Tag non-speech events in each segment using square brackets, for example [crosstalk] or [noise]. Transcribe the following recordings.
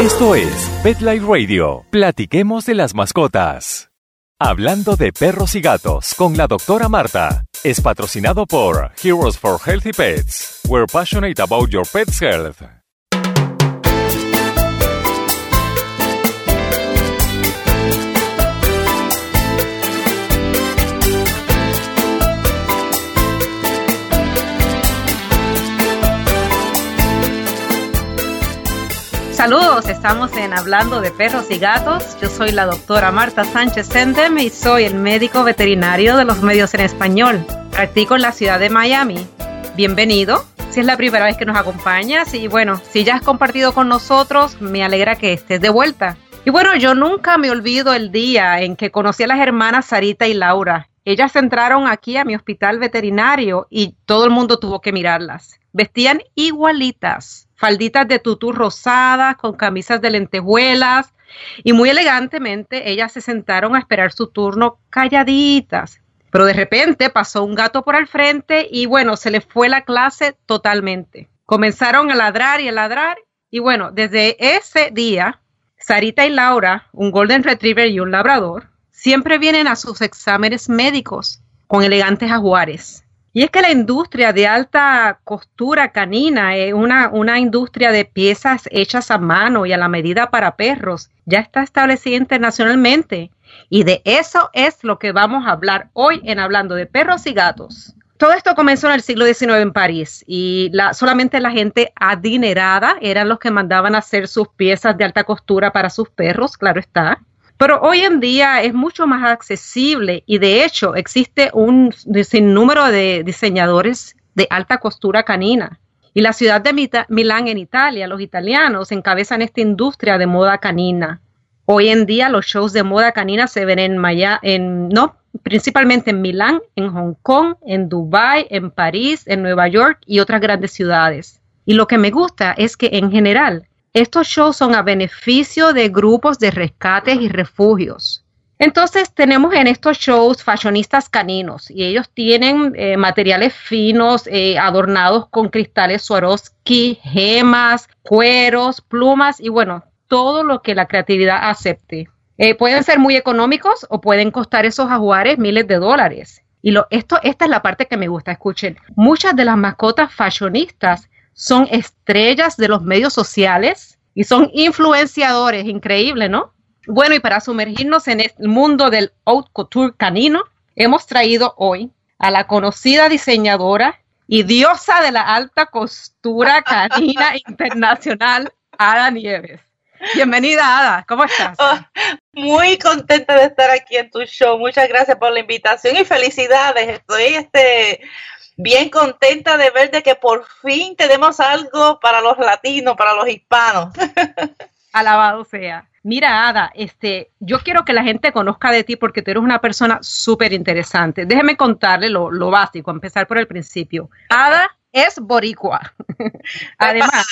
Esto es Pet Life Radio. Platiquemos de las mascotas. Hablando de perros y gatos con la doctora Marta. Es patrocinado por Heroes for Healthy Pets. We're passionate about your pet's health. Saludos, estamos en Hablando de Perros y Gatos. Yo soy la doctora Marta Sánchez Sendem y soy el médico veterinario de los medios en español. Practico en la ciudad de Miami. Bienvenido. Si es la primera vez que nos acompañas y bueno, si ya has compartido con nosotros, me alegra que estés de vuelta. Y bueno, yo nunca me olvido el día en que conocí a las hermanas Sarita y Laura. Ellas entraron aquí a mi hospital veterinario y todo el mundo tuvo que mirarlas. Vestían igualitas falditas de tutú rosadas, con camisas de lentejuelas, y muy elegantemente ellas se sentaron a esperar su turno calladitas. Pero de repente pasó un gato por al frente y bueno, se les fue la clase totalmente. Comenzaron a ladrar y a ladrar y bueno, desde ese día, Sarita y Laura, un Golden Retriever y un Labrador, siempre vienen a sus exámenes médicos con elegantes ajuares. Y es que la industria de alta costura canina es una, una industria de piezas hechas a mano y a la medida para perros. Ya está establecida internacionalmente. Y de eso es lo que vamos a hablar hoy en Hablando de Perros y Gatos. Todo esto comenzó en el siglo XIX en París y la, solamente la gente adinerada eran los que mandaban hacer sus piezas de alta costura para sus perros, claro está. Pero hoy en día es mucho más accesible y de hecho existe un sinnúmero de diseñadores de alta costura canina. Y la ciudad de Milán en Italia, los italianos encabezan esta industria de moda canina. Hoy en día los shows de moda canina se ven en Maya, en no, principalmente en Milán, en Hong Kong, en Dubai, en París, en Nueva York y otras grandes ciudades. Y lo que me gusta es que en general estos shows son a beneficio de grupos de rescates y refugios. Entonces tenemos en estos shows fashionistas caninos y ellos tienen eh, materiales finos eh, adornados con cristales Swarovski, gemas, cueros, plumas y bueno, todo lo que la creatividad acepte. Eh, pueden ser muy económicos o pueden costar esos ajuares miles de dólares. Y lo, esto, esta es la parte que me gusta, escuchen. Muchas de las mascotas fashionistas son estrellas de los medios sociales y son influenciadores, increíble, ¿no? Bueno, y para sumergirnos en el mundo del haute couture canino, hemos traído hoy a la conocida diseñadora y diosa de la alta costura [laughs] canina internacional, Ada Nieves. Bienvenida, Ada. ¿Cómo estás? Oh, muy contenta de estar aquí en tu show. Muchas gracias por la invitación y felicidades. Estoy este bien contenta de ver de que por fin tenemos algo para los latinos, para los hispanos. [laughs] Alabado sea. Mira, Ada, este, yo quiero que la gente conozca de ti porque tú eres una persona súper interesante. Déjeme contarle lo, lo básico, empezar por el principio. Ada es boricua. [laughs] Además,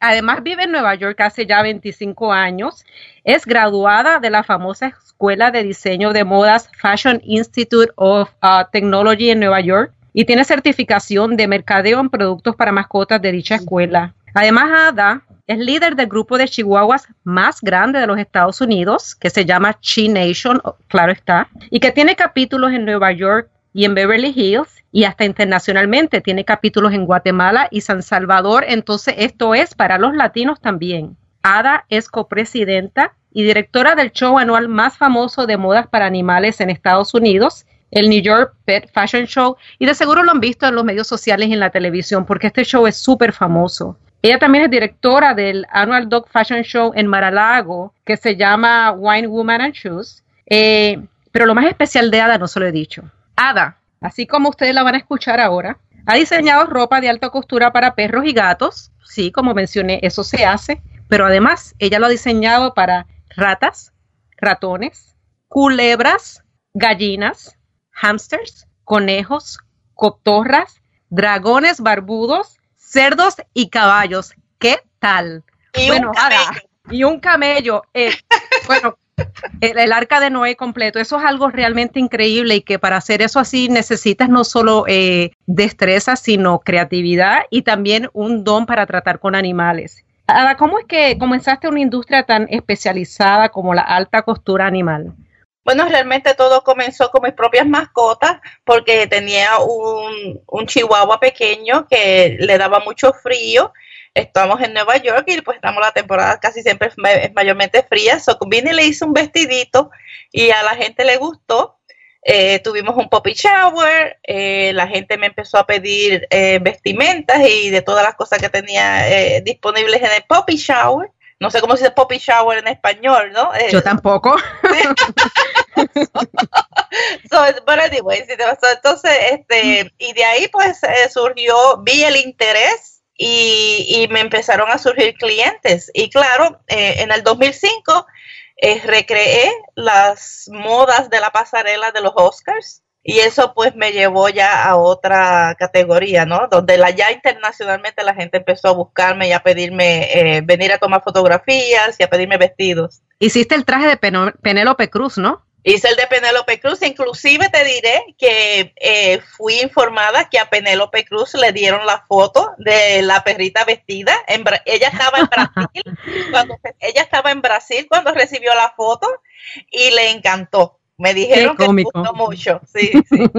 Además vive en Nueva York hace ya 25 años. Es graduada de la famosa Escuela de Diseño de Modas Fashion Institute of uh, Technology en Nueva York y tiene certificación de mercadeo en productos para mascotas de dicha escuela. Además, Ada es líder del grupo de chihuahuas más grande de los Estados Unidos, que se llama Chi Nation, claro está, y que tiene capítulos en Nueva York y en Beverly Hills y hasta internacionalmente. Tiene capítulos en Guatemala y San Salvador. Entonces, esto es para los latinos también. Ada es copresidenta y directora del show anual más famoso de modas para animales en Estados Unidos, el New York Pet Fashion Show. Y de seguro lo han visto en los medios sociales y en la televisión, porque este show es súper famoso. Ella también es directora del Annual Dog Fashion Show en Maralago, que se llama Wine Woman and Shoes. Eh, pero lo más especial de Ada no se lo he dicho. Ada así como ustedes la van a escuchar ahora, ha diseñado ropa de alta costura para perros y gatos. Sí, como mencioné, eso se hace, pero además ella lo ha diseñado para ratas, ratones, culebras, gallinas, hamsters, conejos, cotorras, dragones barbudos, cerdos y caballos. ¿Qué tal? Y un camello. y un camello. Eh, [laughs] bueno, el, arca de Noé completo, eso es algo realmente increíble y que para hacer eso así necesitas no solo eh, destreza, sino creatividad y también un don para tratar con animales. Ada, ¿cómo es que comenzaste una industria tan especializada como la alta costura animal? Bueno, realmente todo comenzó con mis propias mascotas porque tenía un, un chihuahua pequeño que le daba mucho frío. Estamos en Nueva York y pues estamos la temporada casi siempre es mayormente fría. So, vine y le hice un vestidito y a la gente le gustó. Eh, tuvimos un poppy shower, eh, la gente me empezó a pedir eh, vestimentas y de todas las cosas que tenía disponibles en el poppy shower no sé cómo se dice poppy shower en español, ¿no? Yo tampoco. [laughs] [laughs] so, entonces, este, y de ahí pues eh, surgió, vi el interés y, me empezaron a surgir clientes. Y claro, eh, en el 2005 eh, recreé las modas de la pasarela de los Oscars y eso pues me llevó ya a otra categoría, ¿no? Donde la, ya internacionalmente la gente empezó a buscarme y a pedirme eh, venir a tomar fotografías y a pedirme vestidos. Hiciste el traje de Penélope Cruz, ¿no? Hice el de Penélope Cruz, inclusive te diré que eh, fui informada que a Penélope Cruz le dieron la foto de la perrita vestida. En, ella estaba en Brasil [laughs] cuando ella estaba en Brasil cuando recibió la foto y le encantó. Me dijeron que me gustó mucho, sí, [laughs] sí.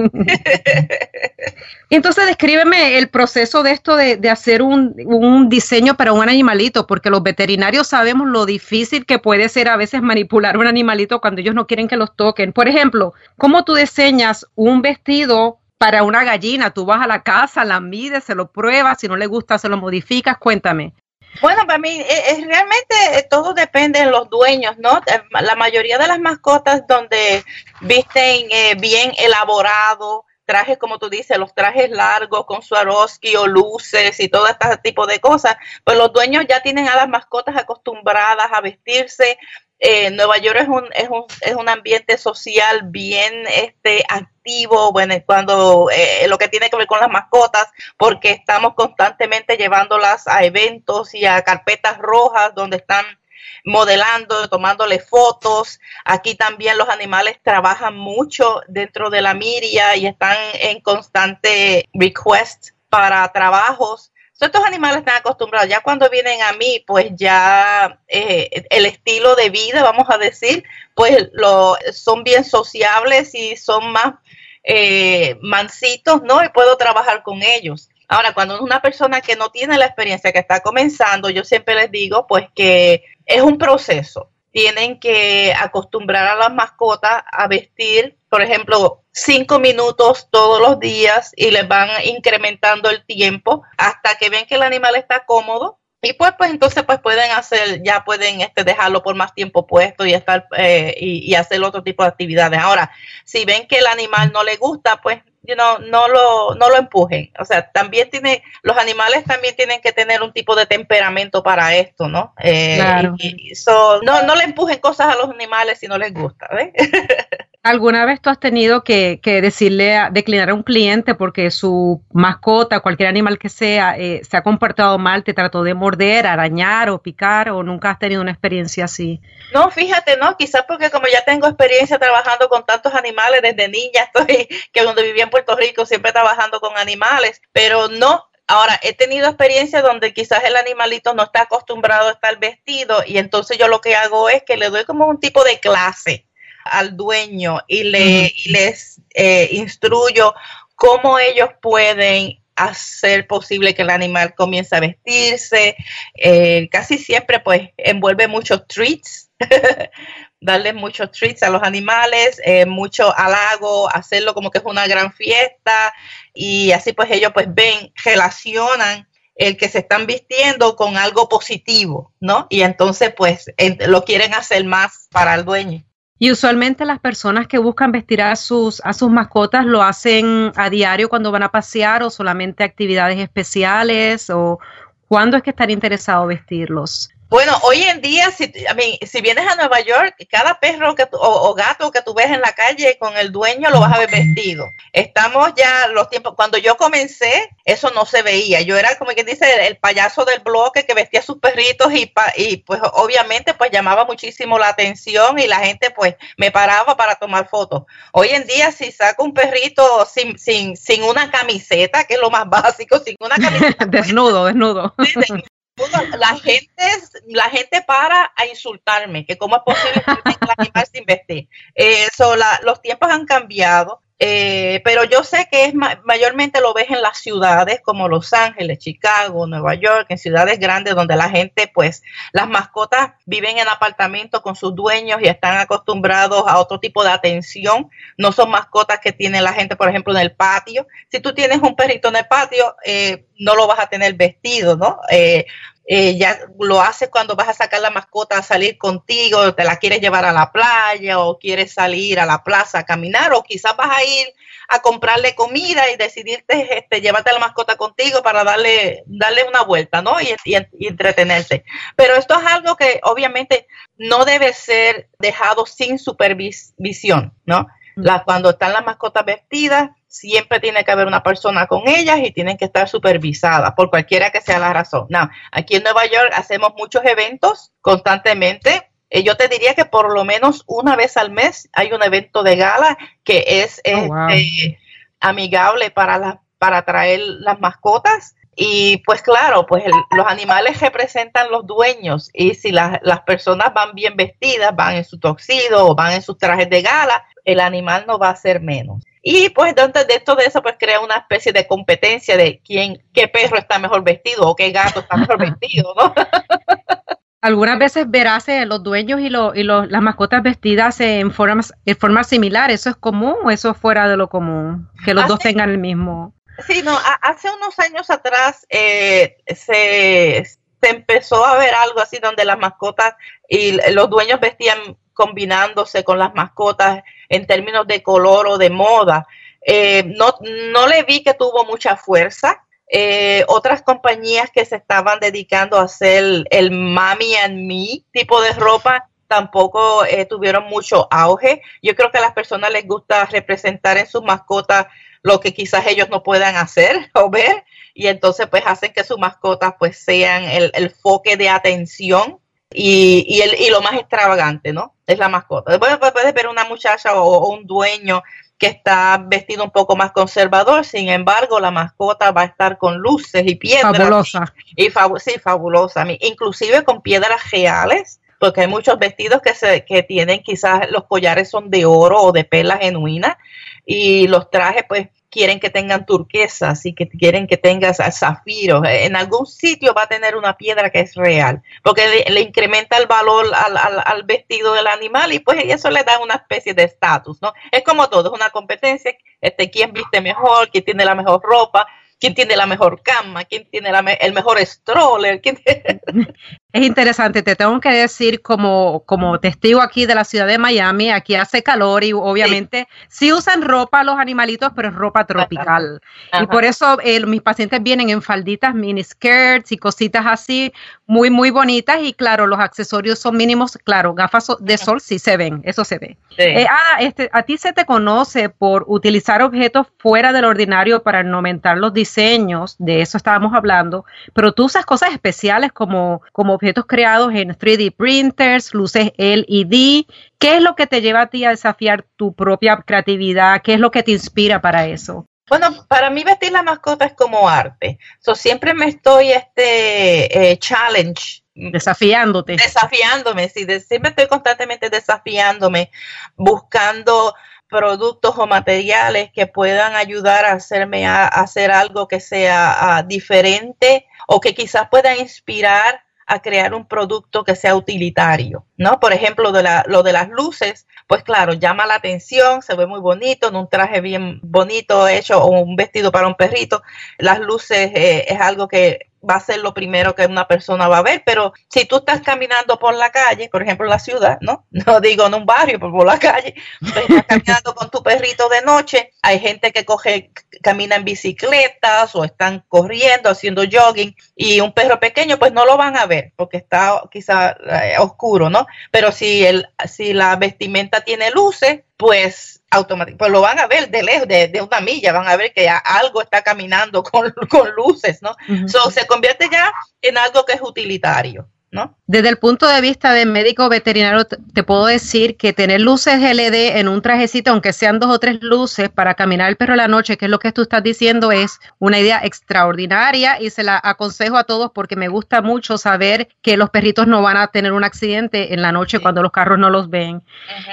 y entonces descríbeme el proceso de esto de, de hacer un, un, diseño para un animalito, porque los veterinarios sabemos lo difícil que puede ser a veces manipular un animalito cuando ellos no quieren que los toquen. Por ejemplo, ¿cómo tú diseñas un vestido para una gallina? Tú vas a la casa, la mides, se lo pruebas, si no le gusta, se lo modificas, cuéntame. Bueno, para mí es, realmente eh, todo depende de los dueños, ¿no? Eh, la mayoría de las mascotas donde visten eh, bien elaborado, trajes como tú dices, los trajes largos con Swarovski o luces y todo este tipo de cosas, pues los dueños ya tienen a las mascotas acostumbradas a vestirse eh, Nueva York es un, es, un, es un ambiente social bien este, activo, bueno, cuando eh, lo que tiene que ver con las mascotas, porque estamos constantemente llevándolas a eventos y a carpetas rojas donde están modelando, tomándole fotos. Aquí también los animales trabajan mucho dentro de la miria y están en constante request para trabajos estos animales están acostumbrados, ya cuando vienen a mí, pues ya eh, el estilo de vida, vamos a decir, pues lo, son bien sociables y son más eh, mansitos, ¿no? Y puedo trabajar con ellos. Ahora, cuando es una persona que no tiene la experiencia, que está comenzando, yo siempre les digo, pues que es un proceso. Tienen que acostumbrar a las mascotas a vestir, por ejemplo, cinco minutos todos los días y les van incrementando el tiempo hasta que ven que el animal está cómodo y pues pues entonces pues pueden hacer ya pueden este dejarlo por más tiempo puesto y estar eh, y, hacer otro tipo de actividades ahora si ven que el animal no le gusta pues you know, no lo no lo empujen o sea también tiene los animales también tienen que tener un tipo de temperamento para esto no eh, claro. no no le empujen cosas a los animales si no les gusta ¿ves? [laughs] ¿Alguna vez tú has tenido que, decirle, a, declinar a un cliente porque su mascota, cualquier animal que sea, eh, se ha comportado mal, te trató de morder, arañar o picar o nunca has tenido una experiencia así? No, fíjate, no, quizás porque como ya tengo experiencia trabajando con tantos animales desde niña, estoy, [laughs] que cuando vivía en Puerto Rico siempre trabajando con animales, pero no, Ahora, he tenido experiencias donde quizás el animalito no está acostumbrado a estar vestido y entonces yo lo que hago es que le doy como un tipo de clase al dueño y, le, les eh, instruyo cómo ellos pueden hacer posible que el animal comience a vestirse. Eh, casi siempre pues envuelve muchos treats, [laughs] darle muchos treats a los animales, eh, mucho halago, hacerlo como que es una gran fiesta y así pues ellos pues ven, relacionan el que se están vistiendo con algo positivo, ¿no? Y entonces pues lo quieren hacer más para el dueño. Y usualmente las personas que buscan vestir a sus, a sus mascotas lo hacen a diario cuando van a pasear o solamente actividades especiales o cuándo es que están interesados vestirlos. Bueno, hoy en día, si, si vienes a Nueva York, cada perro que o, gato que tú ves en la calle con el dueño lo vas a ver vestido. Estamos ya los tiempos, cuando yo comencé, eso no se veía. Yo era como quien dice el, payaso del bloque que vestía a sus perritos y, y pues obviamente pues llamaba muchísimo la atención y la gente pues me paraba para tomar fotos. Hoy en día si saco un perrito sin, sin, sin una camiseta, que es lo más [laughs] básico, sin una camiseta. [laughs] desnudo, desnudo la gente, la gente para a insultarme, que cómo es posible que el animal sin vestir. Eso, los tiempos han cambiado. Eh, pero yo sé que es mayormente lo ves en las ciudades como Los Ángeles, Chicago, Nueva York, en ciudades grandes donde la gente, pues, las mascotas viven en apartamentos con sus dueños y están acostumbrados a otro tipo de atención. No son mascotas que tiene la gente, por ejemplo, en el patio. Si tú tienes un perrito en el patio, eh, no lo vas a tener vestido, ¿no? Eh, eh, ya lo haces cuando vas a sacar la mascota a salir contigo, te la quieres llevar a la playa o quieres salir a la plaza a caminar o quizás vas a ir a comprarle comida y decidirte este, llevarte la mascota contigo para darle, darle una vuelta, ¿no? Y, y, entretenerse. Pero esto es algo que obviamente no debe ser dejado sin supervisión, ¿no? La, cuando están las mascotas vestidas, siempre tiene que haber una persona con ellas y tienen que estar supervisadas por cualquiera que sea la razón. No, aquí en Nueva York hacemos muchos eventos constantemente. Eh, yo te diría que por lo menos una vez al mes hay un evento de gala que es oh, este, amigable para, para traer las mascotas. Y pues claro, pues los animales representan los dueños y si las personas van bien vestidas, van en su toxido o van en sus trajes de gala, el animal no va a ser menos. Y pues entonces de esto de eso pues crea una especie de competencia de quién, qué perro está mejor vestido o qué gato está mejor [laughs] vestido, ¿no? [laughs] Algunas veces verás eh, los dueños y, lo, y las mascotas vestidas en formas, en forma similar. ¿Eso es común o eso es fuera de lo común? Que los dos tengan el mismo. Sí, no, hace unos años atrás eh, se, se empezó a ver algo así donde las mascotas y los dueños vestían combinándose con las mascotas en términos de color o de moda. Eh, no, no le vi que tuvo mucha fuerza. Eh, otras compañías que se estaban dedicando a hacer el Mami and Me tipo de ropa tampoco eh, tuvieron mucho auge. Yo creo que a las personas les gusta representar en sus mascotas lo que quizás ellos no puedan hacer [laughs] o ver y entonces pues hacen que sus mascotas pues sean el, el foque de atención y, y, el, y lo más extravagante, ¿no? Es la mascota. Después puedes ver una muchacha o, un dueño que está vestido un poco más conservador, sin embargo, la mascota va a estar con luces y piedras. Fabulosa. Y, sí, fabulosa. Inclusive con piedras reales, porque hay muchos vestidos que, se, que tienen quizás los collares son de oro o de perlas genuinas y los trajes pues quieren que tengan turquesas y que quieren que tengas zafiros. En algún sitio va a tener una piedra que es real, porque le, incrementa el valor al, al, vestido del animal y pues eso le da una especie de estatus, ¿no? Es como todo, es una competencia, este, quién viste mejor, quién tiene la mejor ropa, quién tiene la mejor cama, quién tiene el mejor stroller. ¿quién [laughs] Es interesante, te tengo que decir como, como testigo aquí de la ciudad de Miami, aquí hace calor y obviamente sí, usan ropa los animalitos, pero es ropa tropical. Y por eso eh, mis pacientes vienen en falditas, mini skirts y cositas así, muy, muy bonitas. Y claro, los accesorios son mínimos, claro, gafas de sol sí se ven, eso se ve. Eh, este, a ti se te conoce por utilizar objetos fuera del ordinario para aumentar los diseños, de eso estábamos hablando, pero tú usas cosas especiales como, como objetos creados en 3D printers, luces LED. ¿Qué es lo que te lleva a ti a desafiar tu propia creatividad? ¿Qué es lo que te inspira para eso? Bueno, para mí vestir la mascota es como arte. So, siempre me estoy este eh, challenge. Desafiándote. Desafiándome, sí, siempre estoy constantemente desafiándome, buscando productos o materiales que puedan ayudar a hacerme a, hacer algo que sea ah, diferente o que quizás pueda inspirar a crear un producto que sea utilitario, ¿no? Por ejemplo, de la, lo de las luces, pues claro, llama la atención, se ve muy bonito, en un traje bien bonito hecho o un vestido para un perrito. Las luces eh, es algo que va a ser lo primero que una persona va a ver, pero si tú estás caminando por la calle, por ejemplo la ciudad, ¿no? [laughs] No digo en un barrio, pero por la calle, estás caminando con tu perrito de noche, hay gente que coge, camina en bicicletas o están corriendo, haciendo jogging, y un perro pequeño, pues no lo van a ver, porque está quizá eh, oscuro, ¿no? Pero si el, si la vestimenta tiene luces, pues automáticamente, pues lo van a ver de lejos, de, una milla, van a ver que algo está caminando con, [laughs] con luces, ¿no? se convierte ya en algo que es utilitario. ¿No? Desde el punto de vista de médico veterinario, te puedo decir que tener luces LED en un trajecito, aunque sean dos o tres luces para caminar el perro en la noche, que es lo que tú estás diciendo, es una idea extraordinaria y se la aconsejo a todos porque me gusta mucho saber que los perritos no van a tener un accidente en la noche cuando los carros no los ven.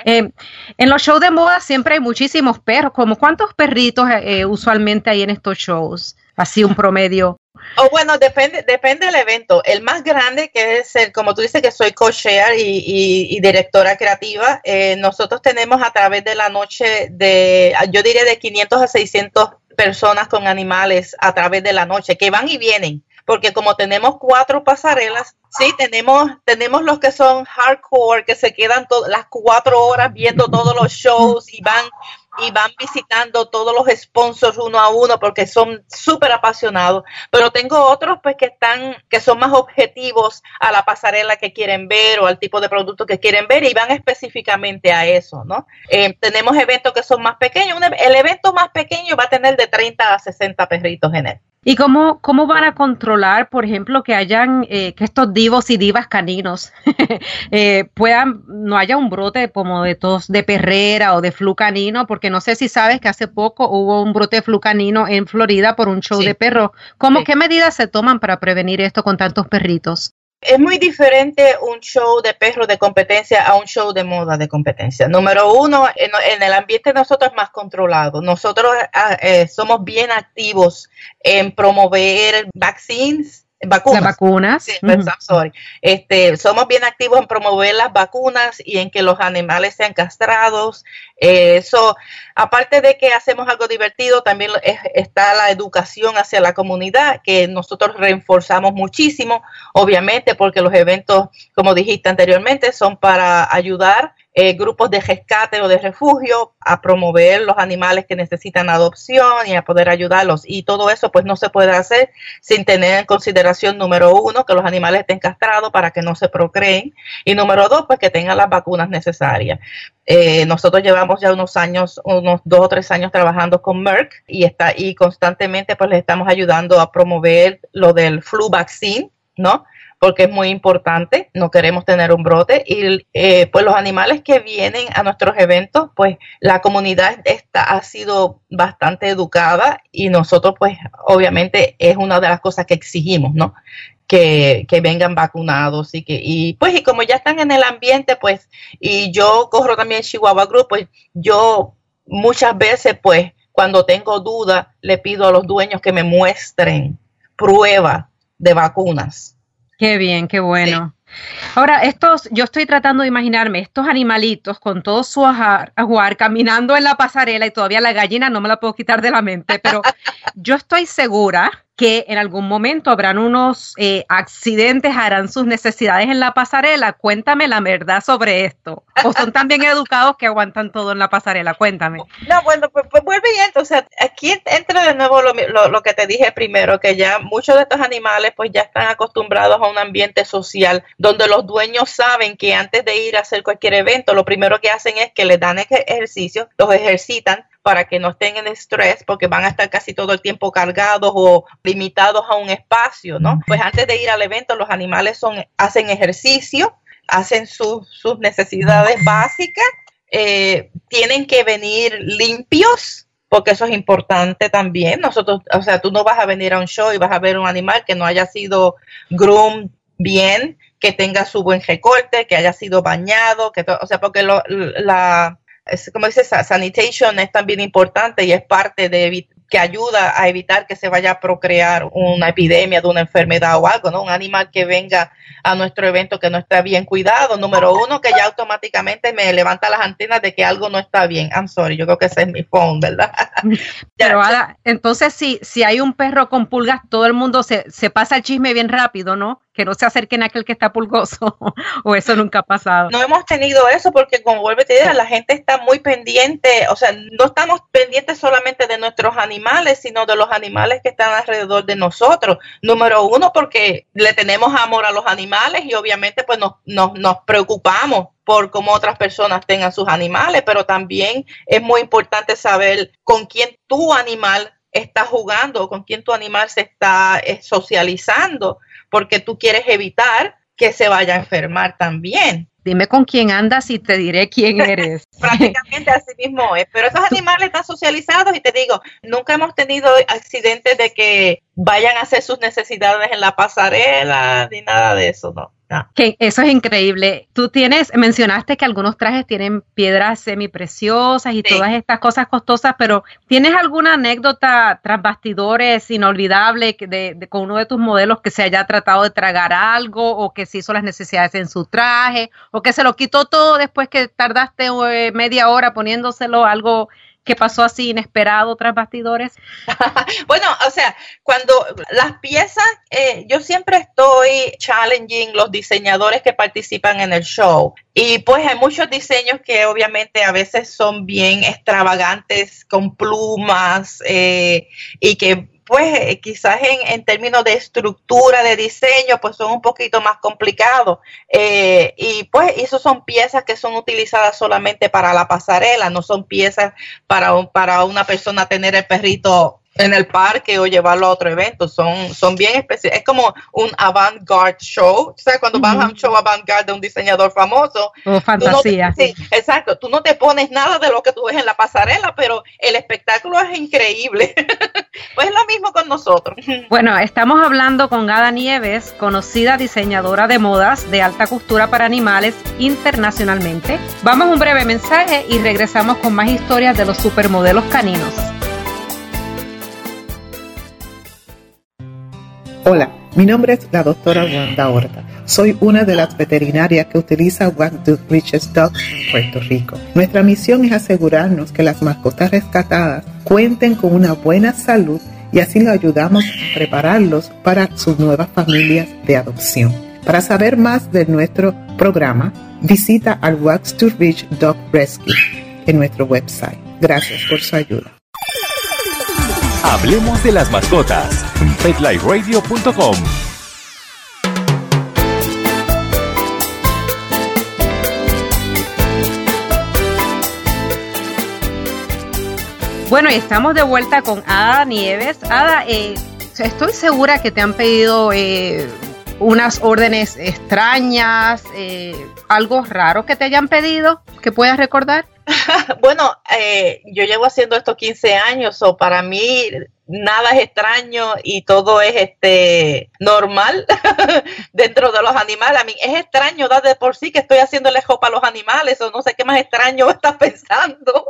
Eh, en los shows de moda siempre hay muchísimos perros, como cuántos perritos eh, usualmente hay en estos shows, así un promedio. Oh, bueno, depende, depende del evento. El más grande, que es el, como tú dices, que soy co-share y, directora creativa, eh, nosotros tenemos a través de la noche de, yo diría de 500 a 600 personas con animales a través de la noche, que van y vienen porque como tenemos cuatro pasarelas, sí, tenemos, tenemos los que son hardcore, que se quedan las cuatro horas viendo todos los shows y van y van visitando todos los sponsors uno a uno porque son súper apasionados. Pero tengo otros pues que están, que son más objetivos a la pasarela que quieren ver o al tipo de producto que quieren ver y van específicamente a eso, ¿no? Eh, tenemos eventos que son más pequeños. el evento más pequeño va a tener de 30 a 60 perritos en él. ¿Y cómo, cómo van a controlar, por ejemplo, que hayan, eh, que estos divos y divas caninos [laughs] eh, puedan, no haya un brote como de tos de perrera o de flu canino? Porque no sé si sabes que hace poco hubo un brote de flu canino en Florida por un show de perros. ¿Cómo, qué medidas se toman para prevenir esto con tantos perritos? Es muy diferente un show de perros de competencia a un show de moda de competencia. Número uno, en, el ambiente nosotros es más controlado. Nosotros ah, eh, somos bien activos en promover vaccines vacunas. vacunas. Sí, sorry. Este, somos bien activos en promover las vacunas y en que los animales sean castrados. Eso, aparte de que hacemos algo divertido, también está la educación hacia la comunidad, que nosotros reforzamos muchísimo, obviamente, porque los eventos, como dijiste anteriormente, son para ayudar eh, grupos de rescate o de refugio, a promover los animales que necesitan adopción y a poder ayudarlos. Y todo eso pues no se puede hacer sin tener en consideración, número uno, que los animales estén castrados para que no se procreen y número dos, pues que tengan las vacunas necesarias. Eh, nosotros llevamos ya unos años, unos dos o tres años trabajando con Merck y está y constantemente pues les estamos ayudando a promover lo del flu vaccine, ¿no? Porque es muy importante, no queremos tener un brote y eh, pues los animales que vienen a nuestros eventos, pues la comunidad está, ha sido bastante educada y nosotros pues obviamente es una de las cosas que exigimos, ¿no? Que, que, vengan vacunados y que y pues y como ya están en el ambiente pues y yo corro también Chihuahua Group pues yo muchas veces pues cuando tengo duda le pido a los dueños que me muestren prueba de vacunas Qué bien, qué bueno. Ahora, estos, yo estoy tratando de imaginarme estos animalitos con todo su ajuar caminando en la pasarela y todavía la gallina no me la puedo quitar de la mente, pero [laughs] yo estoy segura que en algún momento habrán unos eh, accidentes, harán sus necesidades en la pasarela. Cuéntame la verdad sobre esto. ¿O son tan bien [laughs] educados que aguantan todo en la pasarela? Cuéntame. No, bueno, pues, pues vuelve y entonces aquí entra de nuevo lo, lo, que te dije primero, que ya muchos de estos animales pues ya están acostumbrados a un ambiente social donde los dueños saben que antes de ir a hacer cualquier evento, lo primero que hacen es que les dan ejercicio, los ejercitan para que no estén en estrés porque van a estar casi todo el tiempo cargados o limitados a un espacio, ¿no? Pues antes de ir al evento los animales son, hacen ejercicio, hacen sus necesidades básicas, eh, tienen que venir limpios, porque eso es importante también. Nosotros, o sea, tú no vas a venir a un show y vas a ver un animal que no haya sido groom bien, que tenga su buen recorte, que haya sido bañado, que o sea, porque lo, la es, como dice, sanitation es también importante y es parte de que ayuda a evitar que se vaya a procrear una epidemia de una enfermedad o algo, ¿no? Un animal que venga a nuestro evento que no está bien cuidado, número uno, que ya automáticamente me levanta las antenas de que algo no está bien. I'm sorry, yo creo que ese es mi phone, ¿verdad? [laughs] Pero entonces si, si hay un perro con pulgas, todo el mundo se, se pasa el chisme bien rápido, ¿no? Que no se acerquen a aquel que está pulgoso, [laughs] o eso nunca ha pasado. No hemos tenido eso porque, como vuelve a decir, la gente está muy pendiente, o sea, no estamos pendientes solamente de nuestros animales, sino de los animales que están alrededor de nosotros. Número uno, porque le tenemos amor a los animales y obviamente pues nos, nos, nos preocupamos por cómo otras personas tengan sus animales, pero también es muy importante saber con quién tu animal está jugando, con quién tu animal se está eh, socializando porque tú quieres evitar que se vaya a enfermar también. Dime con quién andas y te diré quién [laughs] eres. Prácticamente así mismo es. Pero esos animales están socializados y te digo, nunca hemos tenido accidentes de que vayan a hacer sus necesidades en la pasarela ni nada de eso, ¿no? Que eso es increíble. Tú tienes, mencionaste que algunos trajes tienen piedras semipreciosas y todas estas cosas costosas, pero ¿tienes alguna anécdota tras bastidores inolvidable de, con uno de tus modelos que se haya tratado de tragar algo o que se hizo las necesidades en su traje o que se lo quitó todo después que tardaste eh, media hora poniéndoselo algo que pasó así inesperado tras bastidores? [laughs] bueno, o sea, cuando las piezas, eh, yo siempre estoy challenging los diseñadores que participan en el show. Y pues hay muchos diseños que obviamente a veces son bien extravagantes, con plumas eh, y que pues eh, quizás en, términos de estructura, de diseño, pues son un poquito más complicados. Eh, y pues eso son piezas que son utilizadas solamente para la pasarela, no son piezas para, para una persona tener el perrito en el parque o llevarlo a otro evento. Son, son bien especiales. Es como un avant-garde show. O sea, cuando vas a un show avant-garde de un diseñador famoso. O fantasía. sí, exacto. Tú no te pones nada de lo que tú ves en la pasarela, pero el espectáculo es increíble. [laughs] pues es lo mismo con nosotros. [laughs] Bueno, estamos hablando con Gada Nieves, conocida diseñadora de modas de alta costura para animales internacionalmente. Vamos a un breve mensaje y regresamos con más historias de los supermodelos caninos. Hola, mi nombre es la doctora Wanda Horta. Soy una de las veterinarias que utiliza Wack Richest Dogs en Puerto Rico. Nuestra misión es asegurarnos que las mascotas rescatadas cuenten con una buena salud y así lo ayudamos a prepararlos para sus nuevas familias de adopción. Para saber más de nuestro programa, visita al Wax to Reach Dog Rescue en nuestro website. Gracias por su ayuda. Hablemos de las mascotas. PetLifeRadio.com Bueno, y estamos de vuelta con Ada Nieves. Ada, eh, estoy segura que te han pedido eh, unas órdenes extrañas, eh, algo raro que te hayan pedido, que puedas recordar. [laughs] bueno, eh, yo llevo haciendo esto 15 años, o para mí nada es extraño y todo es este normal [laughs] dentro de los animales. A mí es extraño dar de por sí que estoy haciéndole jopa a los animales o no sé qué más extraño [laughs] estás pensando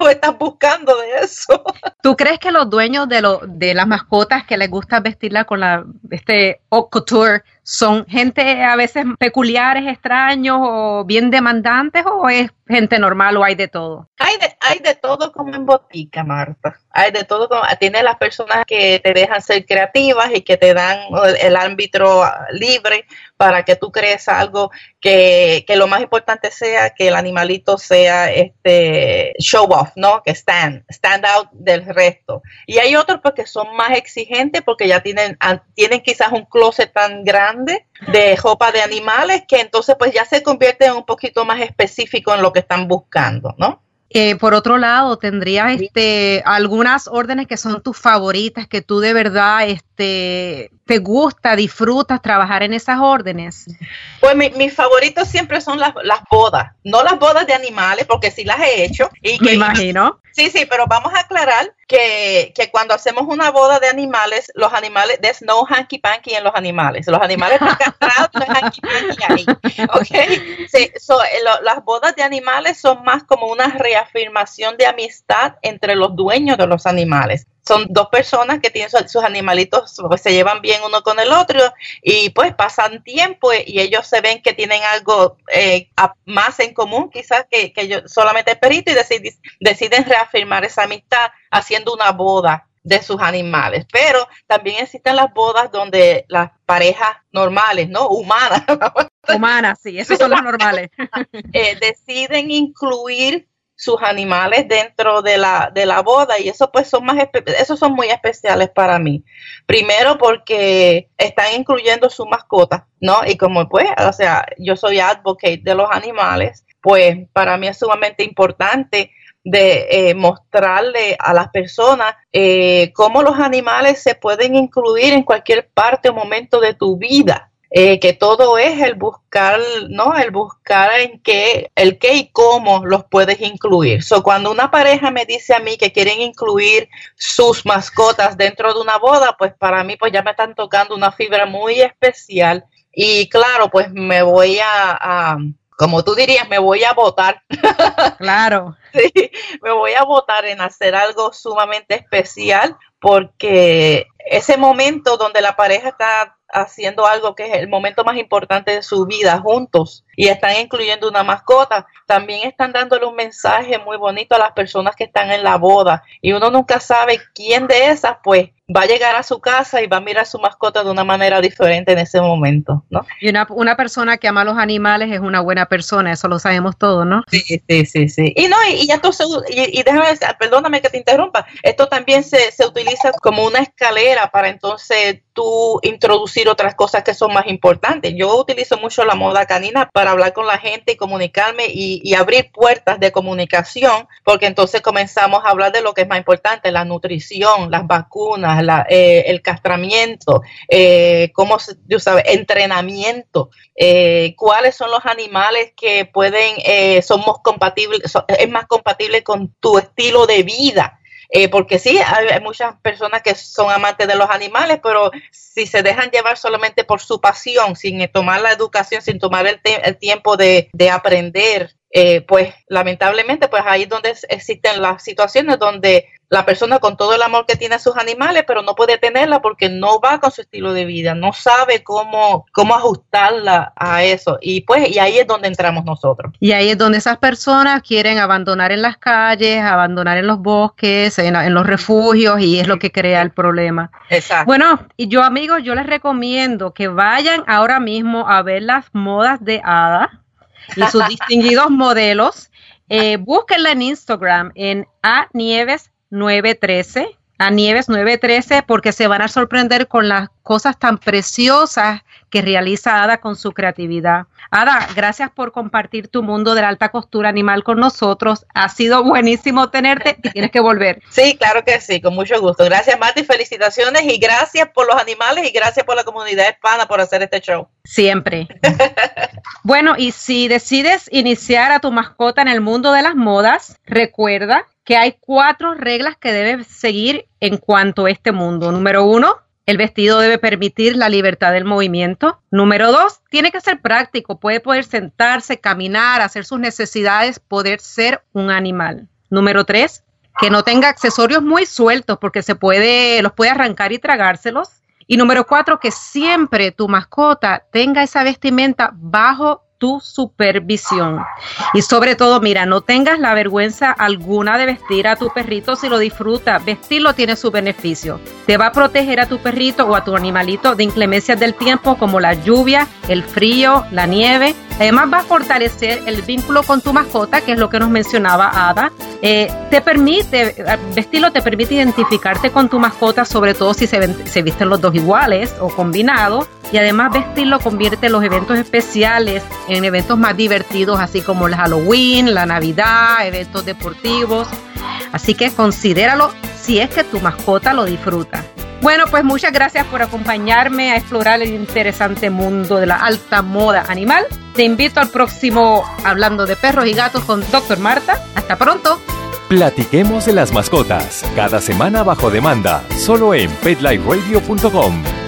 o estás buscando de eso. ¿Tú crees que los dueños de, lo, de las mascotas que les gusta vestirla con la este haute couture son gente a veces peculiares, extraños o bien demandantes o es gente normal o hay de todo? Hay de, hay de todo como en botica, Marta. Hay de todo como, tiene las personas que te dejan ser creativas y que te dan el, árbitro libre para que tú crees algo que, que, lo más importante sea que el animalito sea este show off, ¿no? Que stand, stand out del resto. Y hay otros porque pues, son más exigentes porque ya tienen, tienen quizás un closet tan grande de [laughs] ropa de animales que entonces pues ya se convierte en un poquito más específico en lo que están buscando, ¿no? Eh, por otro lado, tendrías este, algunas órdenes que son tus favoritas, que tú de verdad este, te gusta, disfrutas trabajar en esas órdenes? Pues mis favoritos siempre son las, las, bodas, no las bodas de animales, porque sí las he hecho. Y Me imagino. Sí, sí, pero vamos a aclarar que, que, cuando hacemos una boda de animales, los animales, there's no hanky panky en los animales. Los animales están [laughs] castrados, no hay hanky panky ahí. ¿Ok? Sí, so, eh, lo, las bodas de animales son más como una reafirmación de amistad entre los dueños de los animales son dos personas que tienen sus animalitos, pues se llevan bien uno con el otro y pues pasan tiempo y ellos se ven que tienen algo eh, más en común quizás que, que solamente el perrito y deciden, deciden reafirmar esa amistad haciendo una boda de sus animales. Pero también existen las bodas donde las parejas normales, ¿no? Humanas. [laughs] Humanas, sí, esas son las normales. [laughs] Eh, deciden incluir sus animales dentro de la, de la boda y eso pues son más esos son muy especiales para mí. Primero porque están incluyendo su mascota, ¿no? Y como pues, o sea, yo soy advocate de los animales, pues para mí es sumamente importante de eh, mostrarle a las personas eh, cómo los animales se pueden incluir en cualquier parte o momento de tu vida eh, que todo es el buscar, ¿no? El buscar en qué, el qué y cómo los puedes incluir. So, cuando una pareja me dice a mí que quieren incluir sus mascotas dentro de una boda, pues para mí pues ya me están tocando una fibra muy especial y claro, pues me voy a, como tú dirías, me voy a votar. [laughs] Claro. sí, me voy a votar en hacer algo sumamente especial porque ese momento donde la pareja está haciendo algo que es el momento más importante de su vida juntos y están incluyendo una mascota, también están dándole un mensaje muy bonito a las personas que están en la boda y uno nunca sabe quién de esas pues va a llegar a su casa y va a mirar a su mascota de una manera diferente en ese momento, ¿no? Y una, una persona que ama a los animales es una buena persona, eso lo sabemos todos, ¿no? Sí, sí, sí, sí. Y no, y, y entonces, y, y, déjame, perdóname que te interrumpa, esto también se, se utiliza como una escalera para entonces tú introducir otras cosas que son más importantes. Yo utilizo mucho la moda canina para hablar con la gente y comunicarme y, abrir puertas de comunicación, porque entonces comenzamos a hablar de lo que es más importante, la nutrición, las vacunas, la, eh, el castramiento, eh, cómo se, sabe, entrenamiento, eh, cuáles son los animales que pueden, eh, somos compatibles, so, es más compatible con tu estilo de vida. Eh, porque sí, hay, muchas personas que son amantes de los animales, pero si se dejan llevar solamente por su pasión, sin tomar la educación, sin tomar el, el tiempo de, de aprender, eh, pues lamentablemente, pues ahí es donde existen las situaciones donde la persona con todo el amor que tiene a sus animales, pero no puede tenerla porque no va con su estilo de vida, no sabe cómo, cómo ajustarla a eso. Y pues, y ahí es donde entramos nosotros. Y ahí es donde esas personas quieren abandonar en las calles, abandonar en los bosques, en, en los refugios, y es lo que crea el problema. Exacto. Bueno, y yo amigos, yo les recomiendo que vayan ahora mismo a ver las modas de Ada y sus [laughs] distinguidos modelos. Eh, búsquenla en Instagram en A Nieves 913, a Nieves 913, porque se van a sorprender con las cosas tan preciosas que realiza Ada con su creatividad. Ada, gracias por compartir tu mundo de la alta costura animal con nosotros. Ha sido buenísimo tenerte y tienes que volver. [laughs] Sí, claro que sí, con mucho gusto. Gracias, Marta, y felicitaciones y gracias por los animales y gracias por la comunidad hispana por hacer este show. Siempre. [laughs] bueno, y si decides iniciar a tu mascota en el mundo de las modas, recuerda que hay cuatro reglas que debes seguir en cuanto a este mundo. Número uno, el vestido debe permitir la libertad del movimiento. Número dos, tiene que ser práctico, puede poder sentarse, caminar, hacer sus necesidades, poder ser un animal. Número tres, que no tenga accesorios muy sueltos porque se puede, los puede arrancar y tragárselos. Y número cuatro, que siempre tu mascota tenga esa vestimenta bajo tu supervisión. Y sobre todo, mira, no tengas la vergüenza alguna de vestir a tu perrito si lo disfruta. Vestirlo tiene su beneficio. Te va a proteger a tu perrito o a tu animalito de inclemencias del tiempo como la lluvia, el frío, la nieve. Además va a fortalecer el vínculo con tu mascota, que es lo que nos mencionaba Ada. Eh, te permite, vestirlo te permite identificarte con tu mascota, sobre todo si se, se visten los dos iguales o combinados. Y además vestirlo convierte los eventos especiales en eventos más divertidos, así como el Halloween, la Navidad, eventos deportivos. Así que considéralo si es que tu mascota lo disfruta. Bueno, pues muchas gracias por acompañarme a explorar el interesante mundo de la alta moda animal. Te invito al próximo Hablando de Perros y Gatos con Dr. Marta. Hasta pronto. Platiquemos de las mascotas, cada semana bajo demanda, solo en petliferadio.com.